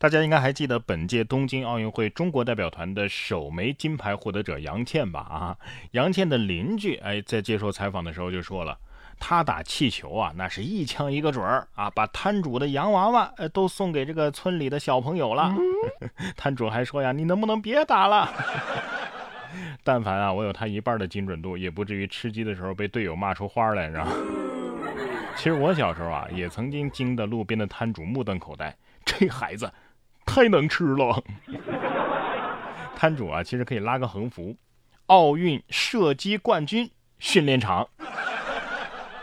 大家应该还记得本届东京奥运会中国代表团的首枚金牌获得者杨倩吧？啊，杨倩的邻居哎，在接受采访的时候就说了，他打气球啊，那是一枪一个准儿啊，把摊主的洋娃娃呃都送给这个村里的小朋友了。摊主还说呀，你能不能别打了？但凡啊，我有他一半的精准度，也不至于吃鸡的时候被队友骂出花来，是吧？其实我小时候啊，也曾经惊得路边的摊主目瞪口呆，这孩子。太能吃了，摊主啊，其实可以拉个横幅：奥运射击冠军训练场。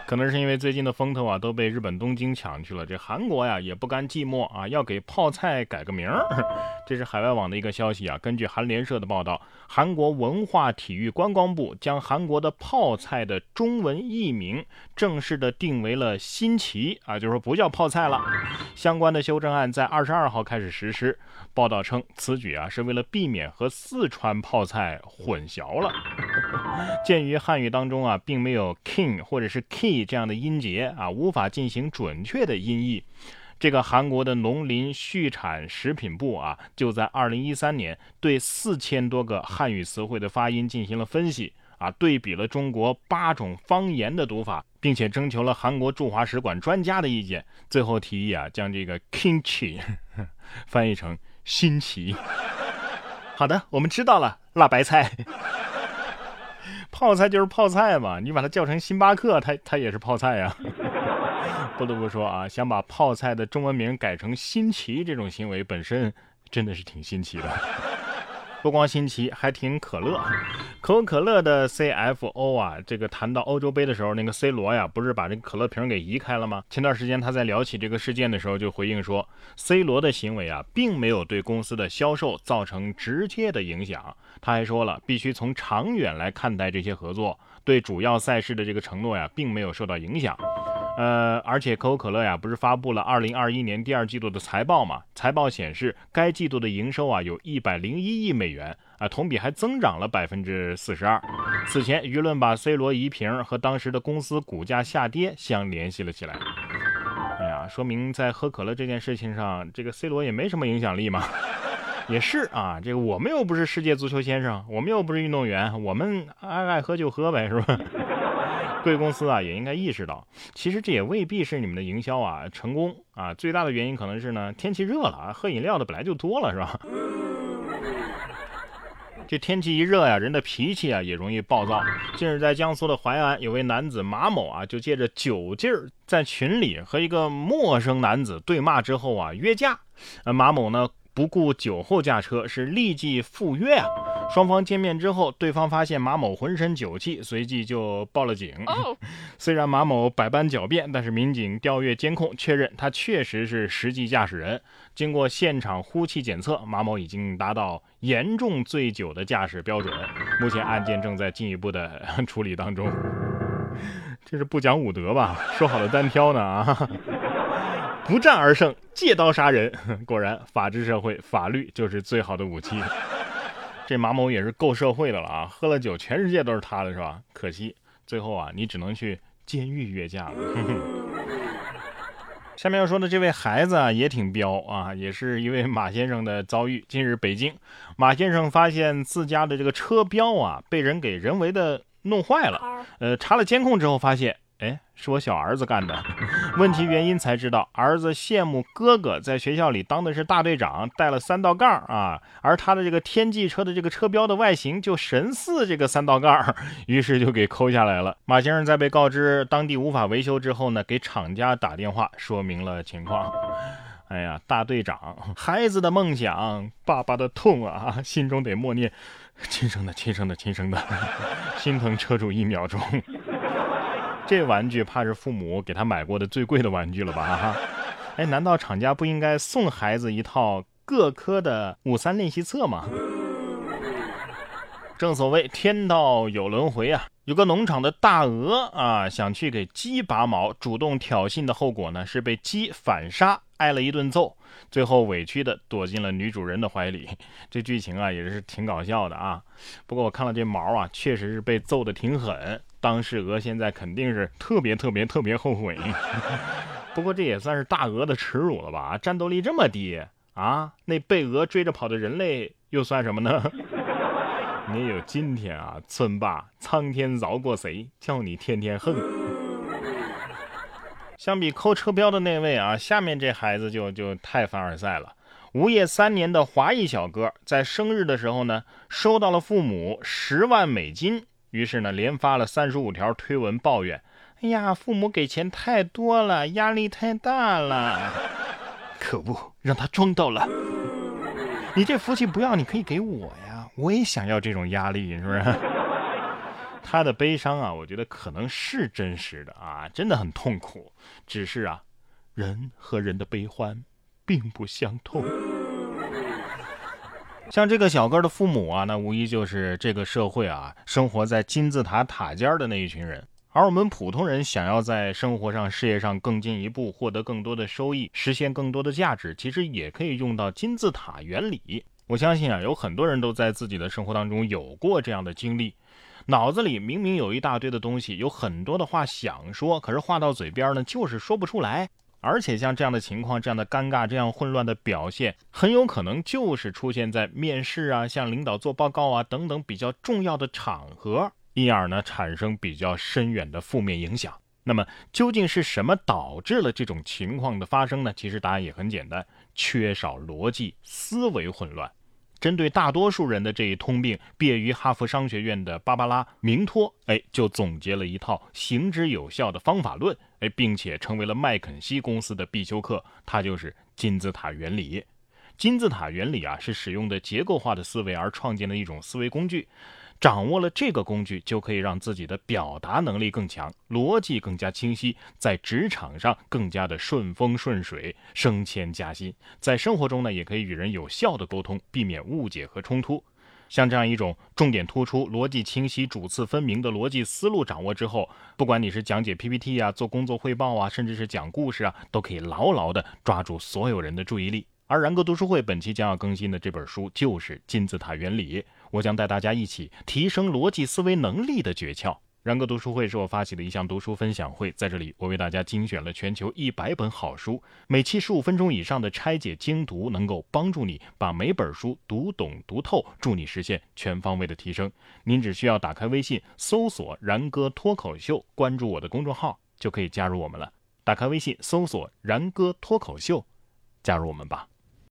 可能是因为最近的风头啊都被日本东京抢去了，这韩国呀也不甘寂寞啊，要给泡菜改个名儿。这是海外网的一个消息啊，根据韩联社的报道，韩国文化体育观光部将韩国的泡菜的中文译名正式的定为了新奇啊，就是说不叫泡菜了。相关的修正案在二十二号开始实施。报道称，此举啊是为了避免和四川泡菜混淆了。鉴于汉语当中啊并没有 king 或者是 key 这样的音节啊，无法进行准确的音译。这个韩国的农林畜产食品部啊，就在二零一三年对四千多个汉语词汇的发音进行了分析啊，对比了中国八种方言的读法，并且征求了韩国驻华使馆专家的意见，最后提议啊将这个 kimchi 翻译成新奇。好的，我们知道了，辣白菜。泡菜就是泡菜嘛，你把它叫成星巴克，它它也是泡菜呀。不得不说啊，想把泡菜的中文名改成新奇，这种行为本身真的是挺新奇的。不光新奇，还挺可乐。可口可乐的 CFO 啊，这个谈到欧洲杯的时候，那个 C 罗呀，不是把这个可乐瓶给移开了吗？前段时间他在聊起这个事件的时候，就回应说，C 罗的行为啊，并没有对公司的销售造成直接的影响。他还说了，必须从长远来看待这些合作，对主要赛事的这个承诺呀，并没有受到影响。呃，而且可口可乐呀，不是发布了二零二一年第二季度的财报嘛？财报显示，该季度的营收啊，有一百零一亿美元啊，同比还增长了百分之四十二。此前，舆论把 C 罗移瓶和当时的公司股价下跌相联系了起来。哎呀，说明在喝可乐这件事情上，这个 C 罗也没什么影响力嘛。也是啊，这个我们又不是世界足球先生，我们又不是运动员，我们爱爱喝就喝呗，是吧？贵公司啊，也应该意识到，其实这也未必是你们的营销啊成功啊，最大的原因可能是呢，天气热了啊，喝饮料的本来就多了，是吧？这天气一热呀，人的脾气啊也容易暴躁。近日在江苏的淮安，有位男子马某啊，就借着酒劲儿，在群里和一个陌生男子对骂之后啊，约架。呃，马某呢？不顾酒后驾车是立即赴约啊！双方见面之后，对方发现马某浑身酒气，随即就报了警。虽然马某百般狡辩，但是民警调阅监控，确认他确实是实际驾驶人。经过现场呼气检测，马某已经达到严重醉酒的驾驶标准。目前案件正在进一步的 处理当中。这是不讲武德吧？说好的单挑呢？啊！不战而胜，借刀杀人。果然，法治社会，法律就是最好的武器。这马某也是够社会的了啊！喝了酒，全世界都是他的，是吧？可惜最后啊，你只能去监狱约架了。下面要说的这位孩子啊，也挺彪啊，也是一位马先生的遭遇。近日，北京马先生发现自家的这个车标啊，被人给人为的弄坏了。呃，查了监控之后，发现。哎，是我小儿子干的。问题原因才知道，儿子羡慕哥哥在学校里当的是大队长，带了三道杠啊，而他的这个天际车的这个车标的外形就神似这个三道杠，于是就给抠下来了。马先生在被告知当地无法维修之后呢，给厂家打电话说明了情况。哎呀，大队长，孩子的梦想，爸爸的痛啊，心中得默念：亲生的，亲生的，亲生的，心疼车主一秒钟。这玩具怕是父母给他买过的最贵的玩具了吧？哈，哎，难道厂家不应该送孩子一套各科的五三练习册吗？正所谓天道有轮回啊，有个农场的大鹅啊，想去给鸡拔毛，主动挑衅的后果呢是被鸡反杀，挨了一顿揍，最后委屈的躲进了女主人的怀里。这剧情啊也是挺搞笑的啊。不过我看了这毛啊，确实是被揍的挺狠。当事鹅现在肯定是特别特别特别后悔，不过这也算是大鹅的耻辱了吧？战斗力这么低啊，那被鹅追着跑的人类又算什么呢？你有今天啊，村霸，苍天饶过谁？叫你天天恨。相比扣车标的那位啊，下面这孩子就就太凡尔赛了。无业三年的华裔小哥，在生日的时候呢，收到了父母十万美金，于是呢，连发了三十五条推文抱怨：“哎呀，父母给钱太多了，压力太大了，可恶，让他装到了。你这福气不要，你可以给我呀，我也想要这种压力，是不是？” 他的悲伤啊，我觉得可能是真实的啊，真的很痛苦。只是啊，人和人的悲欢。并不相通。像这个小哥的父母啊，那无疑就是这个社会啊，生活在金字塔塔尖的那一群人。而我们普通人想要在生活上、事业上更进一步，获得更多的收益，实现更多的价值，其实也可以用到金字塔原理。我相信啊，有很多人都在自己的生活当中有过这样的经历，脑子里明明有一大堆的东西，有很多的话想说，可是话到嘴边呢，就是说不出来。而且像这样的情况，这样的尴尬，这样混乱的表现，很有可能就是出现在面试啊、向领导做报告啊等等比较重要的场合，因而呢产生比较深远的负面影响。那么究竟是什么导致了这种情况的发生呢？其实答案也很简单：缺少逻辑，思维混乱。针对大多数人的这一通病，毕业于哈佛商学院的芭芭拉·明托，哎，就总结了一套行之有效的方法论，哎，并且成为了麦肯锡公司的必修课。它就是金字塔原理。金字塔原理啊，是使用的结构化的思维而创建的一种思维工具。掌握了这个工具，就可以让自己的表达能力更强，逻辑更加清晰，在职场上更加的顺风顺水，升迁加薪。在生活中呢，也可以与人有效的沟通，避免误解和冲突。像这样一种重点突出、逻辑清晰、主次分明的逻辑思路掌握之后，不管你是讲解 PPT 啊、做工作汇报啊，甚至是讲故事啊，都可以牢牢的抓住所有人的注意力。而然哥读书会本期将要更新的这本书就是金字塔原理。我将带大家一起提升逻辑思维能力的诀窍。然哥读书会是我发起的一项读书分享会，在这里我为大家精选了全球一百本好书，每期十五分钟以上的拆解精读，能够帮助你把每本书读懂读透，助你实现全方位的提升。您只需要打开微信搜索“然哥脱口秀”，关注我的公众号，就可以加入我们了。打开微信搜索“然哥脱口秀”，加入我们吧。